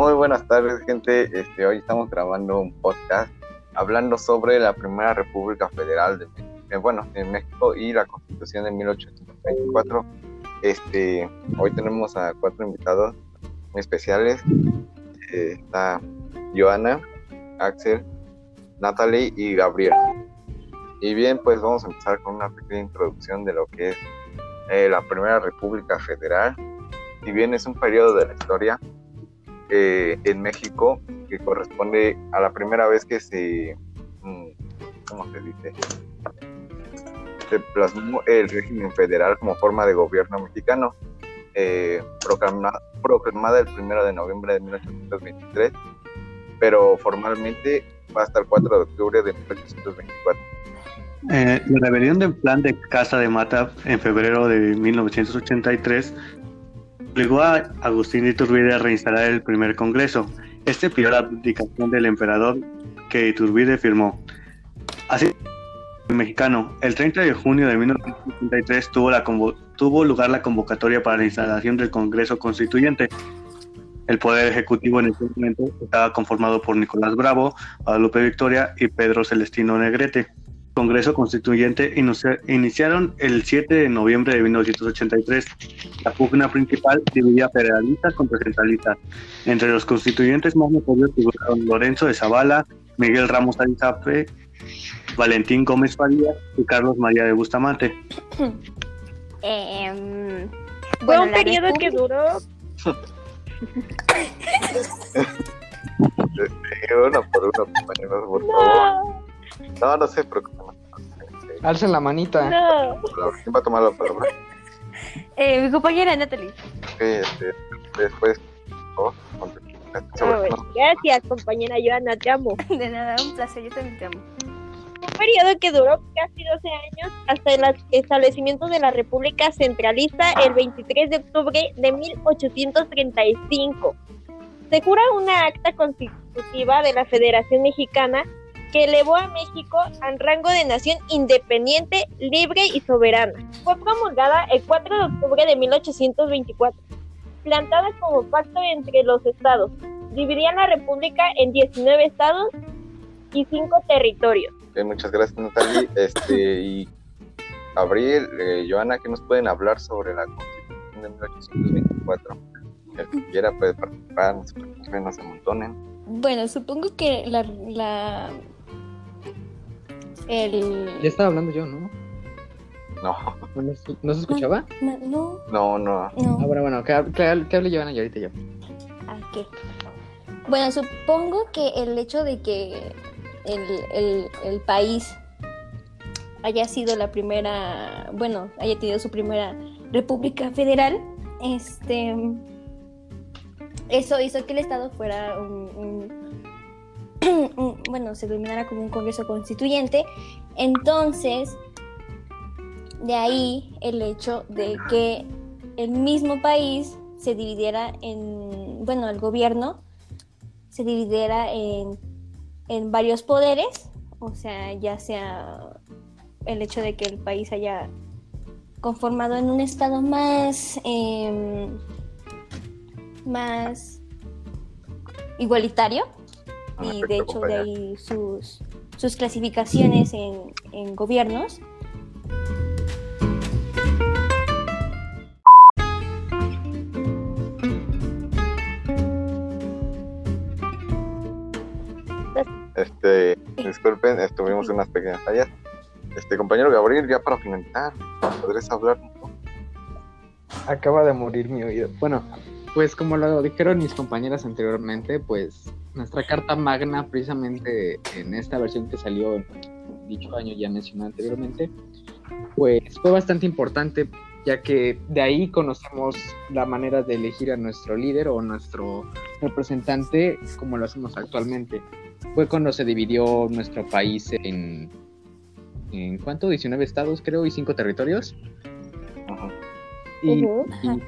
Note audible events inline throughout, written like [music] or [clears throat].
Muy buenas tardes, gente. Este, hoy estamos grabando un podcast hablando sobre la primera República Federal de eh, bueno, en México y la Constitución de 1824. Este, hoy tenemos a cuatro invitados muy especiales. Eh, está Joana, Axel, Natalie y Gabriel. Y bien, pues vamos a empezar con una pequeña introducción de lo que es eh, la Primera República Federal. Si bien es un periodo de la historia, eh, en México que corresponde a la primera vez que se, mm, ¿cómo se dice? Se plasmó el régimen federal como forma de gobierno mexicano, eh, proclamada el 1 de noviembre de 1823, pero formalmente va hasta el 4 de octubre de 1824. Eh, la rebelión del plan de Casa de Mata en febrero de 1983 obligó a Agustín de Iturbide a reinstalar el primer Congreso. Este pidió la abdicación del emperador que Iturbide firmó. Así, el mexicano, el 30 de junio de 1983 tuvo, la tuvo lugar la convocatoria para la instalación del Congreso Constituyente. El Poder Ejecutivo en ese momento estaba conformado por Nicolás Bravo, Guadalupe Victoria y Pedro Celestino Negrete. Congreso Constituyente iniciaron el 7 de noviembre de 1983. La pugna principal dividía federalistas contra centralistas. Entre los constituyentes más notorios figuraron Lorenzo de Zavala, Miguel Ramos Arizape, Valentín Gómez Faría y Carlos María de Bustamante. [clears throat] Em, Fue un periodo que duró. [laughs] [laughs] uno por uno, compañeros, por favor. No, no se preocupen. Alcen la manita. No. ¿Quién va a tomar la palabra? [laughs] Eh, mi compañera Natalie. Ok, este, después. Oh, Gracias, compañera Joana, te amo. [laughs] De nada, un placer, yo también te amo. Un periodo que duró casi 12 años hasta el establecimiento de la República Centralista el 23 de octubre de 1835. Se jura una acta constitutiva de la Federación Mexicana que elevó a México al rango de nación independiente, libre y soberana. Fue promulgada el 4 de octubre de 1824, plantada como pacto entre los estados. Dividía la república en 19 estados y 5 territorios. Ok, muchas gracias, Natalie. [laughs] Este, y Gabriel, eh, Joana, ¿qué nos pueden hablar sobre la Constitución de 1824? El que quiera puede participar, no se preocupen, no se amontonen. Bueno, supongo que la, la el Ya estaba hablando yo, ¿no? No, ¿No, se- no se escuchaba? no, no, no, no. Ah, no. bueno, bueno, que, hable- que, hable- que hable Giovanna y ahorita yo. Ah, ok. Bueno, supongo que el hecho de que el, el, el país haya sido la primera, bueno, haya tenido su primera república federal, este, eso hizo que el Estado fuera un- bueno, se denominara como un Congreso Constituyente. Entonces, de ahí el hecho de que el mismo país se dividiera en, bueno, el gobierno se dividiera en, en varios poderes, o sea, ya sea el hecho de que el país haya conformado en un estado más, em, más igualitario, y de hecho de ahí sus, sus clasificaciones en, en gobiernos. Este, disculpen, estuvimos unas pequeñas fallas. Este, compañero Gabriel, ya para finalizar, ¿podrías hablar? un poco? Acaba de morir mi oído. Bueno, pues como lo dijeron mis compañeras anteriormente, pues nuestra carta magna, precisamente en esta versión que salió en dicho año ya mencionado anteriormente, pues fue bastante importante, ya que de ahí conocemos la manera de elegir a nuestro líder o nuestro representante como lo hacemos actualmente. Fue cuando se dividió nuestro país en, ¿en cuánto? 19 estados creo y 5 territorios. Ujú. Y, y,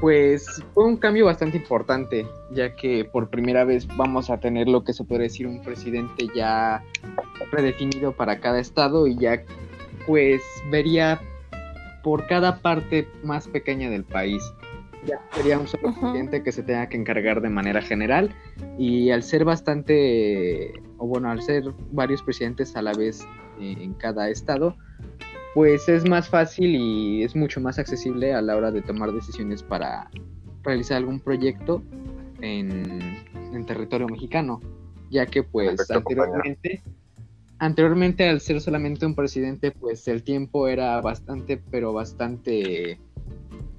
pues fue un cambio bastante importante, ya que por primera vez vamos a tener lo que se puede decir un presidente ya predefinido para cada estado y ya pues vería por cada parte más pequeña del país. ya sería un solo presidente que se tenga que encargar de manera general y al ser bastante, o bueno, al ser varios presidentes a la vez eh, en cada estado, pues es más fácil y es mucho más accesible a la hora de tomar decisiones para realizar algún proyecto en, en territorio mexicano, ya que pues Perfecto, compañero. anteriormente, anteriormente al ser solamente un presidente, pues el tiempo era bastante, pero bastante,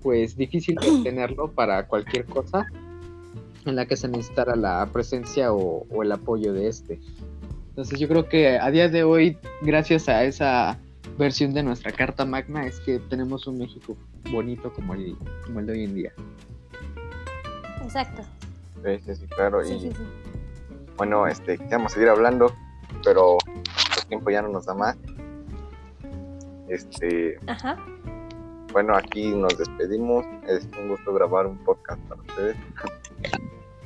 pues difícil de [clears throat] obtenerlo para cualquier cosa en la que se necesitara la presencia o, o el apoyo de este. Entonces yo creo que a día de hoy, gracias a esa versión de nuestra Carta Magna, es que tenemos un México bonito como el, como el de hoy en día. Exacto. Sí, sí, sí, claro. Sí, y sí, sí. bueno, este, quisiéramos seguir hablando, pero el tiempo ya no nos da más. Este, Ajá. bueno, aquí nos despedimos. Es un gusto grabar un podcast para ustedes.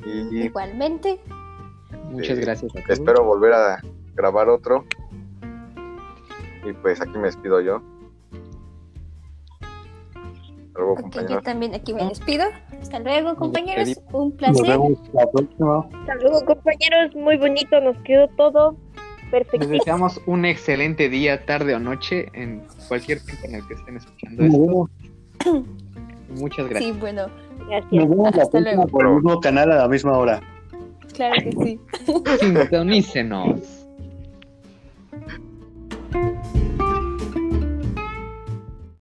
y Igualmente. Muchas Sí, gracias a todos. espero volver a grabar otro. Y pues aquí me despido yo. Hasta luego, Ok, yo compañeros. también aquí me despido. Hasta luego, compañeros. Un Nos placer. vemos la próxima. Hasta luego, compañeros. Muy bonito, nos quedó todo Les perfecto. deseamos un excelente día, tarde o noche en cualquier tiempo en el que estén escuchando esto. Muchas gracias. Sí, bueno, Gracias. nos vemos la Hasta próxima luego. por el mismo canal a la misma hora. claro que sí. [laughs] Sintonícenos.